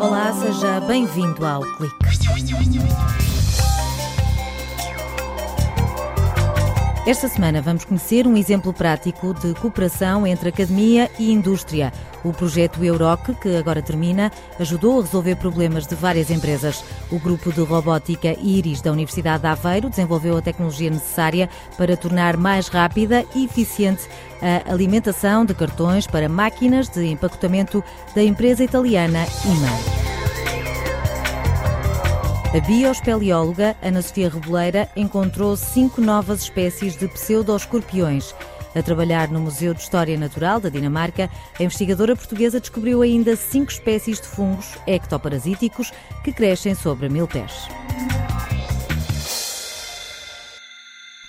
Olá, seja bem-vindo ao Clique. Esta semana vamos conhecer um exemplo prático de cooperação entre academia e indústria. O projeto Euroc, que agora termina, ajudou a resolver problemas de várias empresas. O grupo de robótica Iris da Universidade de Aveiro desenvolveu a tecnologia necessária para tornar mais rápida e eficiente a alimentação de cartões para máquinas de empacotamento da empresa italiana IMA. A bioespeleóloga Ana Sofia Reboleira encontrou cinco novas espécies de pseudoescorpiões. A trabalhar no Museu de História Natural da Dinamarca, a investigadora portuguesa descobriu ainda cinco espécies de fungos ectoparasíticos que crescem sobre mil pés.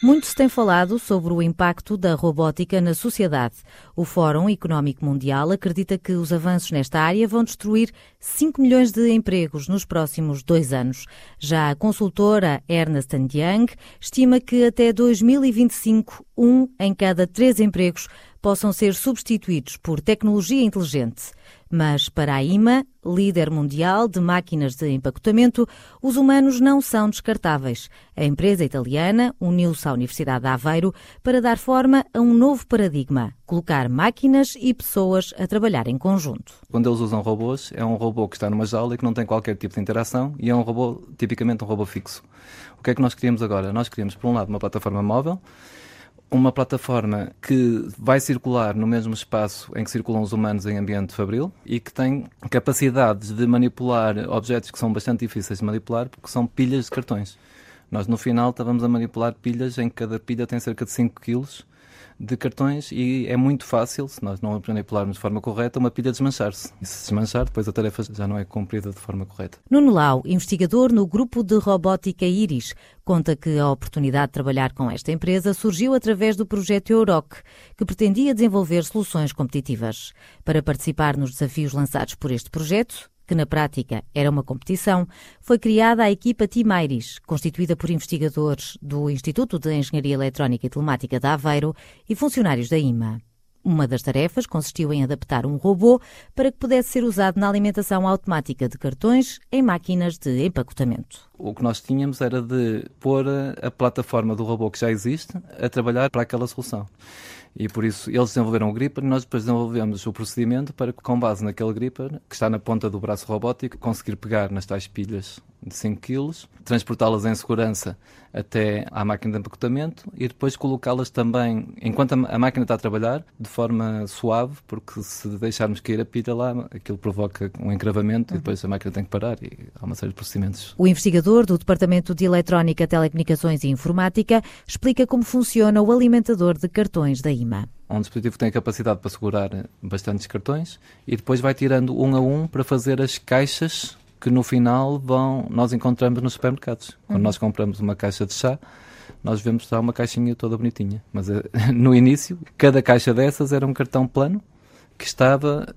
Muito se tem falado sobre o impacto da robótica na sociedade. O Fórum Económico Mundial acredita que os avanços nesta área vão destruir 5 milhões de empregos nos próximos dois anos. Já a consultora Ernst Young estima que até 2025, um em cada três empregos possam ser substituídos por tecnologia inteligente. Mas para a IMA, líder mundial de máquinas de empacotamento, os humanos não são descartáveis. A empresa italiana uniu-se à Universidade de Aveiro para dar forma a um novo paradigma, colocar máquinas e pessoas a trabalhar em conjunto. Quando eles usam robôs, é um robô que está numa jaula e que não tem qualquer tipo de interação e é um robô, tipicamente um robô fixo. O que é que nós queríamos agora? Nós queríamos, por um lado, uma plataforma móvel uma plataforma que vai circular no mesmo espaço em que circulam os humanos em ambiente fabril e que tem capacidades de manipular objetos que são bastante difíceis de manipular porque são pilhas de cartões. Nós no final estávamos a manipular pilhas em que cada pilha tem cerca de 5 quilos de cartões e é muito fácil, se nós não manipularmos de forma correta, uma pilha desmanchar-se. E se desmanchar, depois a tarefa já não é cumprida de forma correta. Nuno Lau, investigador no grupo de robótica Iris, conta que a oportunidade de trabalhar com esta empresa surgiu através do projeto Euroc, que pretendia desenvolver soluções competitivas. Para participar nos desafios lançados por este projeto, que na prática era uma competição, foi criada a equipa Timairis, constituída por investigadores do Instituto de Engenharia Eletrónica e Telemática de Aveiro e funcionários da IMA. Uma das tarefas consistiu em adaptar um robô para que pudesse ser usado na alimentação automática de cartões em máquinas de empacotamento. O que nós tínhamos era de pôr a plataforma do robô que já existe a trabalhar para aquela solução. E por isso eles desenvolveram o gripper e nós depois desenvolvemos o procedimento para que, com base naquele gripper, que está na ponta do braço robótico, conseguir pegar nas tais pilhas de 5 kg, transportá-las em segurança até à máquina de empacotamento e depois colocá-las também, enquanto a máquina está a trabalhar, de forma suave, porque se deixarmos cair a pilha lá, aquilo provoca um encravamento uhum. e depois a máquina tem que parar e há uma série de procedimentos. O investigador do Departamento de Eletrónica, Telecomunicações e Informática explica como funciona o alimentador de cartões da IMA um dispositivo que tem a capacidade para segurar bastantes cartões e depois vai tirando um a um para fazer as caixas que no final vão nós encontramos nos supermercados. Quando uhum. nós compramos uma caixa de chá, nós vemos lá uma caixinha toda bonitinha. Mas eh, no início, cada caixa dessas era um cartão plano que estava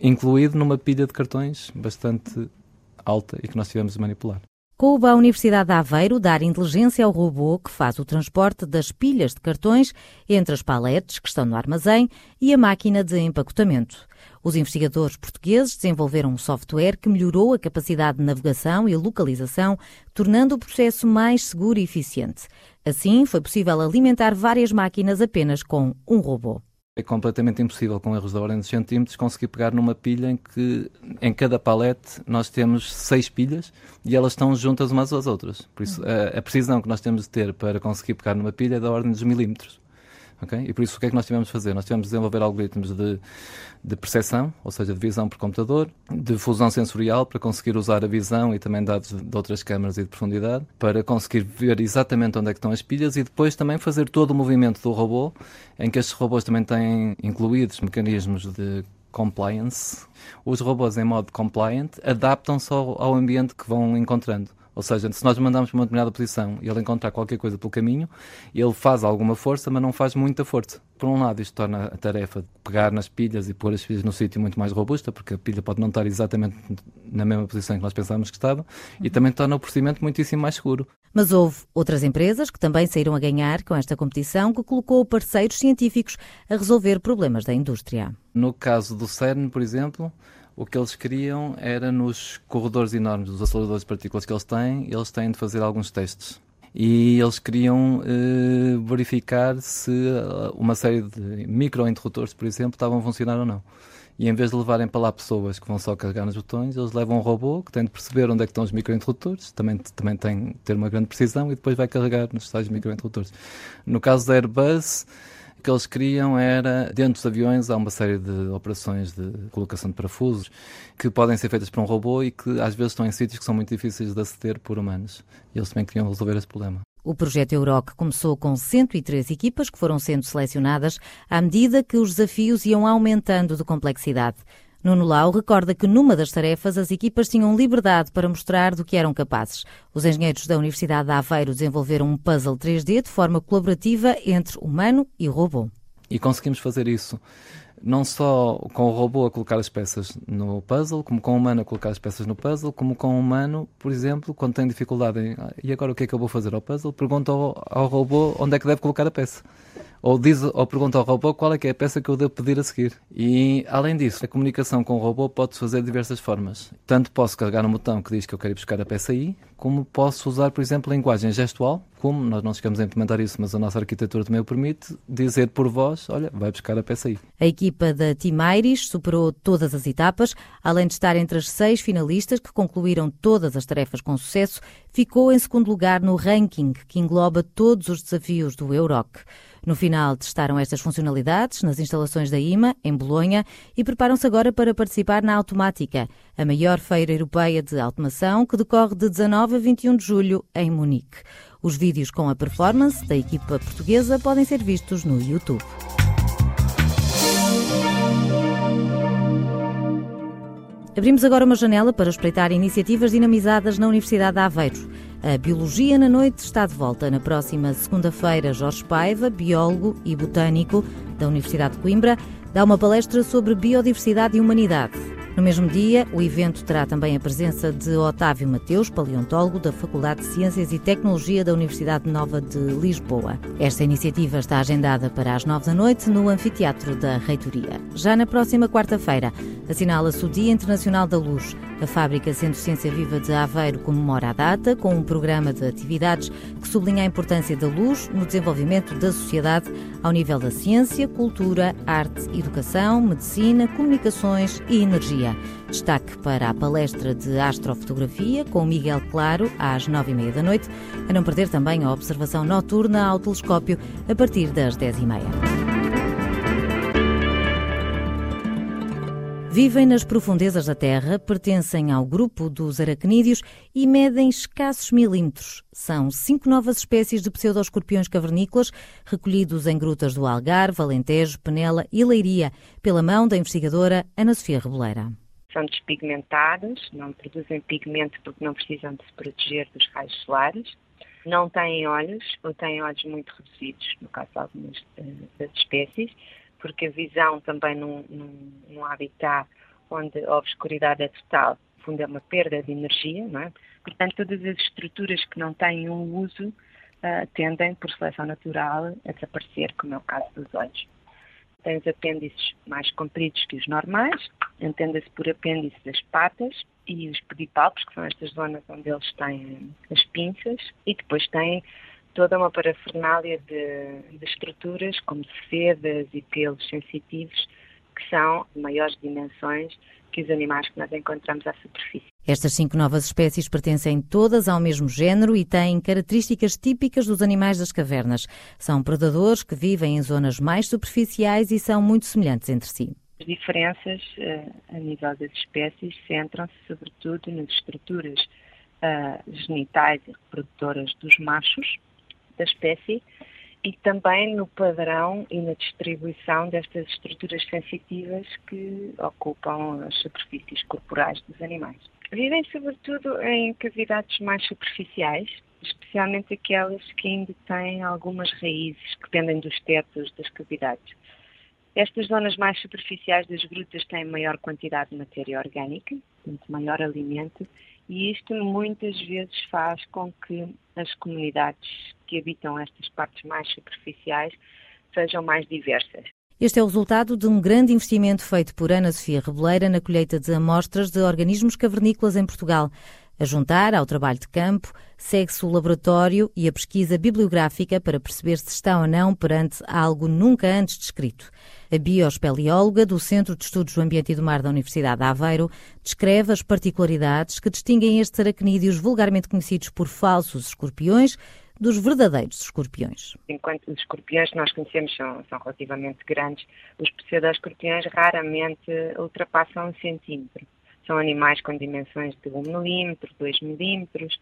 incluído numa pilha de cartões bastante alta e que nós tivemos de manipular. Coube à Universidade de Aveiro dar inteligência ao robô que faz o transporte das pilhas de cartões entre as paletes que estão no armazém e a máquina de empacotamento. Os investigadores portugueses desenvolveram um software que melhorou a capacidade de navegação e localização, tornando o processo mais seguro e eficiente. Assim, foi possível alimentar várias máquinas apenas com um robô. É completamente impossível, com erros da ordem de centímetros, conseguir pegar numa pilha em que em cada palete nós temos seis pilhas e elas estão juntas umas às outras. Por isso, a, a precisão que nós temos de ter para conseguir pegar numa pilha é da ordem dos milímetros. Okay? E por isso o que é que nós tivemos de fazer? Nós tivemos de desenvolver algoritmos de, de percepção, ou seja, de visão por computador, de fusão sensorial para conseguir usar a visão e também dados de outras câmaras e de profundidade, para conseguir ver exatamente onde é que estão as pilhas e depois também fazer todo o movimento do robô, em que estes robôs também têm incluídos mecanismos de compliance. Os robôs em modo compliant adaptam-se ao, ao ambiente que vão encontrando. Ou seja, se nós mandamos para uma determinada posição e ele encontrar qualquer coisa pelo caminho, ele faz alguma força, mas não faz muita força. Por um lado, isto torna a tarefa de pegar nas pilhas e pôr as pilhas no sítio muito mais robusta, porque a pilha pode não estar exatamente na mesma posição que nós pensávamos que estava, e também torna o procedimento muitíssimo mais seguro. Mas houve outras empresas que também saíram a ganhar com esta competição, que colocou parceiros científicos a resolver problemas da indústria. No caso do CERN, por exemplo, o que eles queriam era nos corredores enormes dos aceleradores de partículas que eles têm, eles têm de fazer alguns testes. E eles queriam eh, verificar se eh, uma série de microinterruptores, por exemplo, estavam a funcionar ou não. E em vez de levarem para lá pessoas que vão só carregar nos botões, eles levam um robô que tem de perceber onde é que estão os microinterruptores, também, também tem de ter uma grande precisão e depois vai carregar nos tais microinterruptores. No caso da Airbus, que eles queriam era, dentro dos aviões, há uma série de operações de colocação de parafusos que podem ser feitas por um robô e que às vezes estão em sítios que são muito difíceis de aceder por humanos. E eles também queriam resolver esse problema. O projeto Euroc começou com 103 equipas que foram sendo selecionadas à medida que os desafios iam aumentando de complexidade. Nuno Lau recorda que numa das tarefas as equipas tinham liberdade para mostrar do que eram capazes. Os engenheiros da Universidade de Aveiro desenvolveram um puzzle 3D de forma colaborativa entre humano e robô. E conseguimos fazer isso não só com o robô a colocar as peças no puzzle, como com o humano a colocar as peças no puzzle, como com o humano, por exemplo, quando tem dificuldade em ah, e agora o que é que eu vou fazer ao puzzle, pergunta ao, ao robô onde é que deve colocar a peça ou, diz, ou pergunta ao robô qual é que é a peça que eu devo pedir a seguir. E, além disso, a comunicação com o robô pode-se fazer de diversas formas. Tanto posso carregar um botão que diz que eu quero ir buscar a peça aí, como posso usar, por exemplo, linguagem gestual, como nós não chegamos a implementar isso, mas a nossa arquitetura também o permite, dizer por voz, olha, vai buscar a peça aí. A equipa da Timairis superou todas as etapas, além de estar entre as seis finalistas que concluíram todas as tarefas com sucesso, ficou em segundo lugar no ranking que engloba todos os desafios do Euroc. No final, testaram estas funcionalidades nas instalações da IMA, em Bolonha, e preparam-se agora para participar na Automática, a maior feira europeia de automação que decorre de 19 a 21 de julho em Munique. Os vídeos com a performance da equipa portuguesa podem ser vistos no YouTube. Abrimos agora uma janela para espreitar iniciativas dinamizadas na Universidade de Aveiro. A Biologia na Noite está de volta na próxima segunda-feira. Jorge Paiva, biólogo e botânico da Universidade de Coimbra, dá uma palestra sobre biodiversidade e humanidade. No mesmo dia, o evento terá também a presença de Otávio Mateus, paleontólogo da Faculdade de Ciências e Tecnologia da Universidade Nova de Lisboa. Esta iniciativa está agendada para as nove da noite no Anfiteatro da Reitoria. Já na próxima quarta-feira, assinala-se o Dia Internacional da Luz. A fábrica Centro Ciência Viva de Aveiro comemora a data com um programa de atividades que sublinha a importância da luz no desenvolvimento da sociedade ao nível da ciência, cultura, arte, educação, medicina, comunicações e energia. Destaque para a palestra de astrofotografia com Miguel Claro às nove e meia da noite, a não perder também a observação noturna ao telescópio a partir das dez e meia. Vivem nas profundezas da Terra, pertencem ao grupo dos aracnídeos e medem escassos milímetros. São cinco novas espécies de pseudoescorpiões cavernícolas recolhidos em grutas do Algarve, Alentejo, Penela e Leiria, pela mão da investigadora Ana Sofia Reboleira. São despigmentadas, não produzem pigmento porque não precisam de se proteger dos raios solares, não têm olhos ou têm olhos muito reduzidos, no caso de algumas uh, das espécies, porque a visão também num, num, num habitat onde a obscuridade é total, no fundo é uma perda de energia, não é? Portanto, todas as estruturas que não têm um uso uh, tendem, por seleção natural, a desaparecer, como é o caso dos olhos. Tem os apêndices mais compridos que os normais, entenda-se por apêndice das patas e os pedipalpos, que são estas zonas onde eles têm as pinças, e depois têm toda uma parafernália de, de estruturas, como sedas e pelos sensitivos, que são de maiores dimensões que os animais que nós encontramos à superfície. Estas cinco novas espécies pertencem todas ao mesmo género e têm características típicas dos animais das cavernas. São predadores que vivem em zonas mais superficiais e são muito semelhantes entre si. As diferenças uh, a nível das espécies centram-se sobretudo nas estruturas uh, genitais e reprodutoras dos machos, da espécie e também no padrão e na distribuição destas estruturas sensitivas que ocupam as superfícies corporais dos animais. Vivem sobretudo em cavidades mais superficiais, especialmente aquelas que ainda têm algumas raízes que pendem dos tetos das cavidades. Estas zonas mais superficiais das grutas têm maior quantidade de matéria orgânica, portanto, maior alimento, e isto muitas vezes faz com que as comunidades que habitam estas partes mais superficiais sejam mais diversas. Este é o resultado de um grande investimento feito por Ana Sofia Rebeleira na colheita de amostras de organismos cavernícolas em Portugal. A juntar ao trabalho de campo, segue-se o laboratório e a pesquisa bibliográfica para perceber se está ou não perante algo nunca antes descrito. A biospeleóloga do Centro de Estudos do Ambiente e do Mar da Universidade de Aveiro descreve as particularidades que distinguem estes aracnídeos vulgarmente conhecidos por falsos escorpiões dos verdadeiros escorpiões. Enquanto os escorpiões que nós conhecemos são, são relativamente grandes, os pseudo-escorpiões raramente ultrapassam um centímetro. São animais com dimensões de 1 milímetro, 2 milímetros,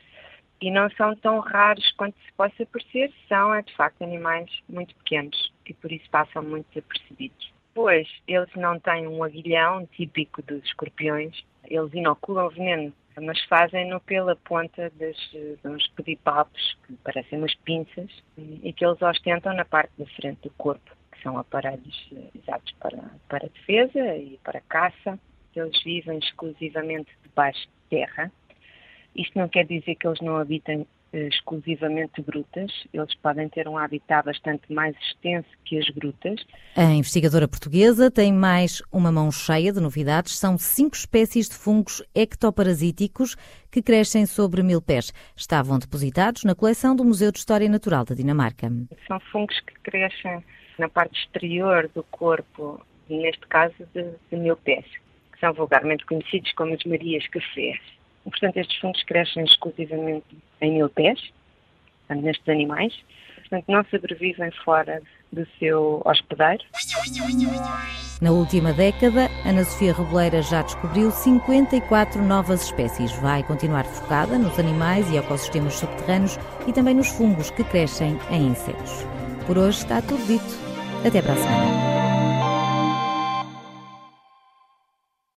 e não são tão raros quanto se possa parecer, são, é, de facto, animais muito pequenos e por isso passam muito desapercebidos. Pois eles não têm um aguilhão típico dos escorpiões, eles inoculam veneno, mas fazem-no pela ponta dos pedipalpos, que parecem umas pinças, e que eles ostentam na parte da frente do corpo, que são aparelhos usados para, para defesa e para caça. Eles vivem exclusivamente debaixo de terra, isto não quer dizer que eles não habitem eh, exclusivamente grutas, eles podem ter um habitat bastante mais extenso que as grutas. A investigadora portuguesa tem mais uma mão cheia de novidades. São cinco espécies de fungos ectoparasíticos que crescem sobre mil pés. Estavam depositados na coleção do Museu de História Natural da Dinamarca. São fungos que crescem na parte exterior do corpo, neste caso de, de mil pés, são vulgarmente conhecidos como as Marias Cafés. Portanto, estes fungos crescem exclusivamente em mil pés, portanto, nestes animais. Portanto, não sobrevivem fora do seu hospedeiro. Na última década, Ana Sofia Reboleira já descobriu 54 novas espécies. Vai continuar focada nos animais e ecossistemas subterrâneos e também nos fungos que crescem em insetos. Por hoje está tudo dito. Até para a semana.